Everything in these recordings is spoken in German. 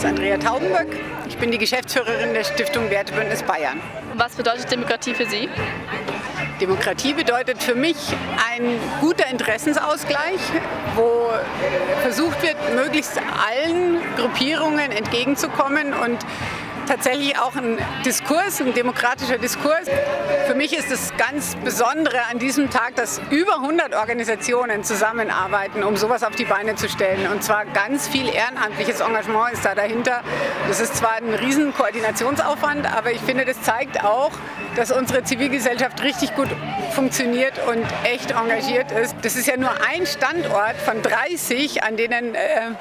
ist Andrea Taubenböck. Ich bin die Geschäftsführerin der Stiftung Wertebündnis Bayern. Was bedeutet Demokratie für Sie? Demokratie bedeutet für mich ein guter Interessensausgleich, wo versucht wird, möglichst allen Gruppierungen entgegenzukommen und tatsächlich auch ein Diskurs, ein demokratischer Diskurs. Für mich ist das ganz Besondere an diesem Tag, dass über 100 Organisationen zusammenarbeiten, um sowas auf die Beine zu stellen. Und zwar ganz viel ehrenamtliches Engagement ist da dahinter. Das ist zwar ein riesen Koordinationsaufwand, aber ich finde, das zeigt auch, dass unsere Zivilgesellschaft richtig gut funktioniert und echt engagiert ist. Das ist ja nur ein Standort von 30, an denen äh,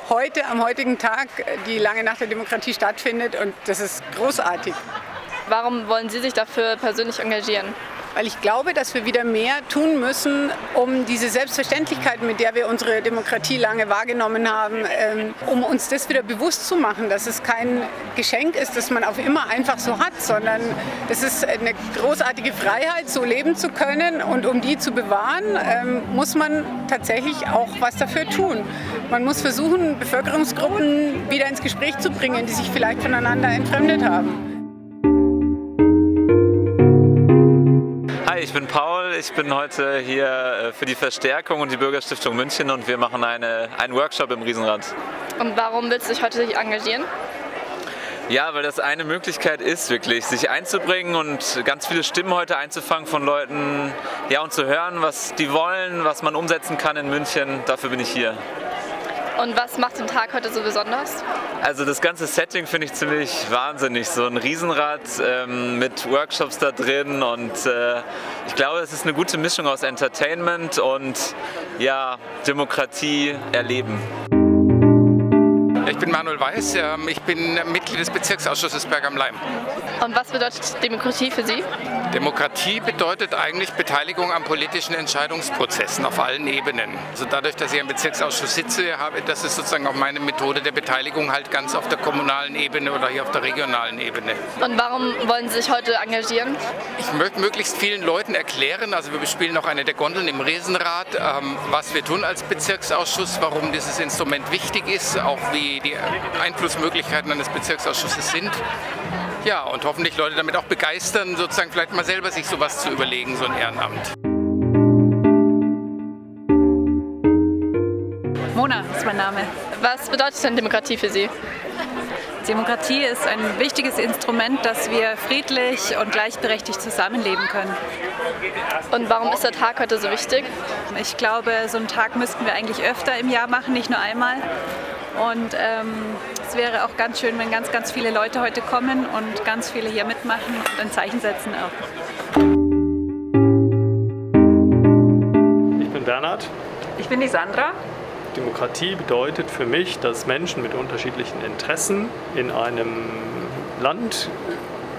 heute, am heutigen Tag, die lange Nacht der Demokratie stattfindet. Und das ist großartig. Warum wollen Sie sich dafür persönlich engagieren? Weil ich glaube, dass wir wieder mehr tun müssen, um diese Selbstverständlichkeit, mit der wir unsere Demokratie lange wahrgenommen haben, ähm, um uns das wieder bewusst zu machen, dass es kein Geschenk ist, das man auf immer einfach so hat, sondern es ist eine großartige Freiheit, so leben zu können und um die zu bewahren, ähm, muss man tatsächlich auch was dafür tun. Man muss versuchen, Bevölkerungsgruppen wieder ins Gespräch zu bringen, die sich vielleicht voneinander entfremdet haben. Ich bin Paul. Ich bin heute hier äh, für die Verstärkung und die Bürgerstiftung München und wir machen eine, einen Workshop im Riesenrad. Und warum willst du dich heute engagieren? Ja, weil das eine Möglichkeit ist, wirklich sich einzubringen und ganz viele Stimmen heute einzufangen von Leuten, ja, und zu hören, was die wollen, was man umsetzen kann in München. Dafür bin ich hier. Und was macht den Tag heute so besonders? Also das ganze Setting finde ich ziemlich wahnsinnig. So ein Riesenrad ähm, mit Workshops da drin und äh, ich glaube, es ist eine gute Mischung aus Entertainment und ja, Demokratie erleben. Ich bin Manuel Weiß, ähm, ich bin Mitglied des Bezirksausschusses Berg am Leim. Und was bedeutet Demokratie für Sie? Demokratie bedeutet eigentlich Beteiligung an politischen Entscheidungsprozessen auf allen Ebenen. Also dadurch, dass ich im Bezirksausschuss sitze, habe das ist sozusagen auch meine Methode der Beteiligung halt ganz auf der kommunalen Ebene oder hier auf der regionalen Ebene. Und warum wollen Sie sich heute engagieren? Ich möchte möglichst vielen Leuten erklären, also wir bespielen auch eine der Gondeln im Riesenrad, ähm, was wir tun als Bezirksausschuss, warum dieses Instrument wichtig ist, auch wie die Einflussmöglichkeiten eines Bezirksausschusses sind. Ja, und hoffentlich Leute damit auch begeistern, sozusagen vielleicht mal selber sich sowas zu überlegen, so ein Ehrenamt. Mona ist mein Name. Was bedeutet denn Demokratie für Sie? Demokratie ist ein wichtiges Instrument, dass wir friedlich und gleichberechtigt zusammenleben können. Und warum ist der Tag heute so wichtig? Ich glaube, so einen Tag müssten wir eigentlich öfter im Jahr machen, nicht nur einmal. Und ähm, es wäre auch ganz schön, wenn ganz, ganz viele Leute heute kommen und ganz viele hier mitmachen und ein Zeichen setzen auch. Ich bin Bernhard. Ich bin die Sandra. Demokratie bedeutet für mich, dass Menschen mit unterschiedlichen Interessen in einem Land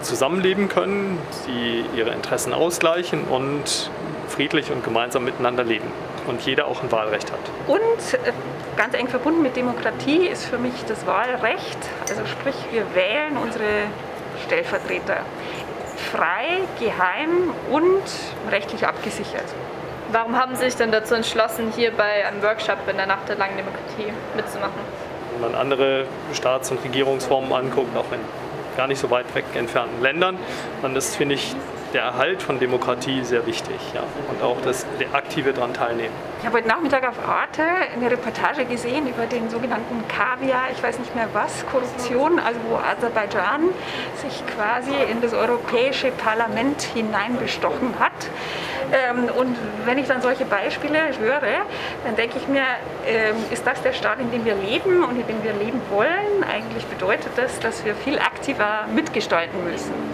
zusammenleben können, die ihre Interessen ausgleichen und friedlich und gemeinsam miteinander leben und jeder auch ein Wahlrecht hat. Und äh, ganz eng verbunden mit Demokratie ist für mich das Wahlrecht, also sprich wir wählen unsere Stellvertreter frei, geheim und rechtlich abgesichert. Warum haben Sie sich denn dazu entschlossen, hier bei einem Workshop in der Nacht der langen Demokratie mitzumachen? Wenn man andere Staats- und Regierungsformen anguckt, auch in gar nicht so weit weg entfernten Ländern, dann ist, finde ich, der Erhalt von Demokratie sehr wichtig ja. und auch das aktive daran teilnehmen. Ich habe heute Nachmittag auf Arte eine Reportage gesehen über den sogenannten Kaviar, ich weiß nicht mehr was, Korruption, also wo Aserbaidschan sich quasi in das Europäische Parlament hineinbestochen hat. Ähm, und wenn ich dann solche Beispiele höre, dann denke ich mir, ähm, ist das der Staat, in dem wir leben und in dem wir leben wollen? Eigentlich bedeutet das, dass wir viel aktiver mitgestalten müssen.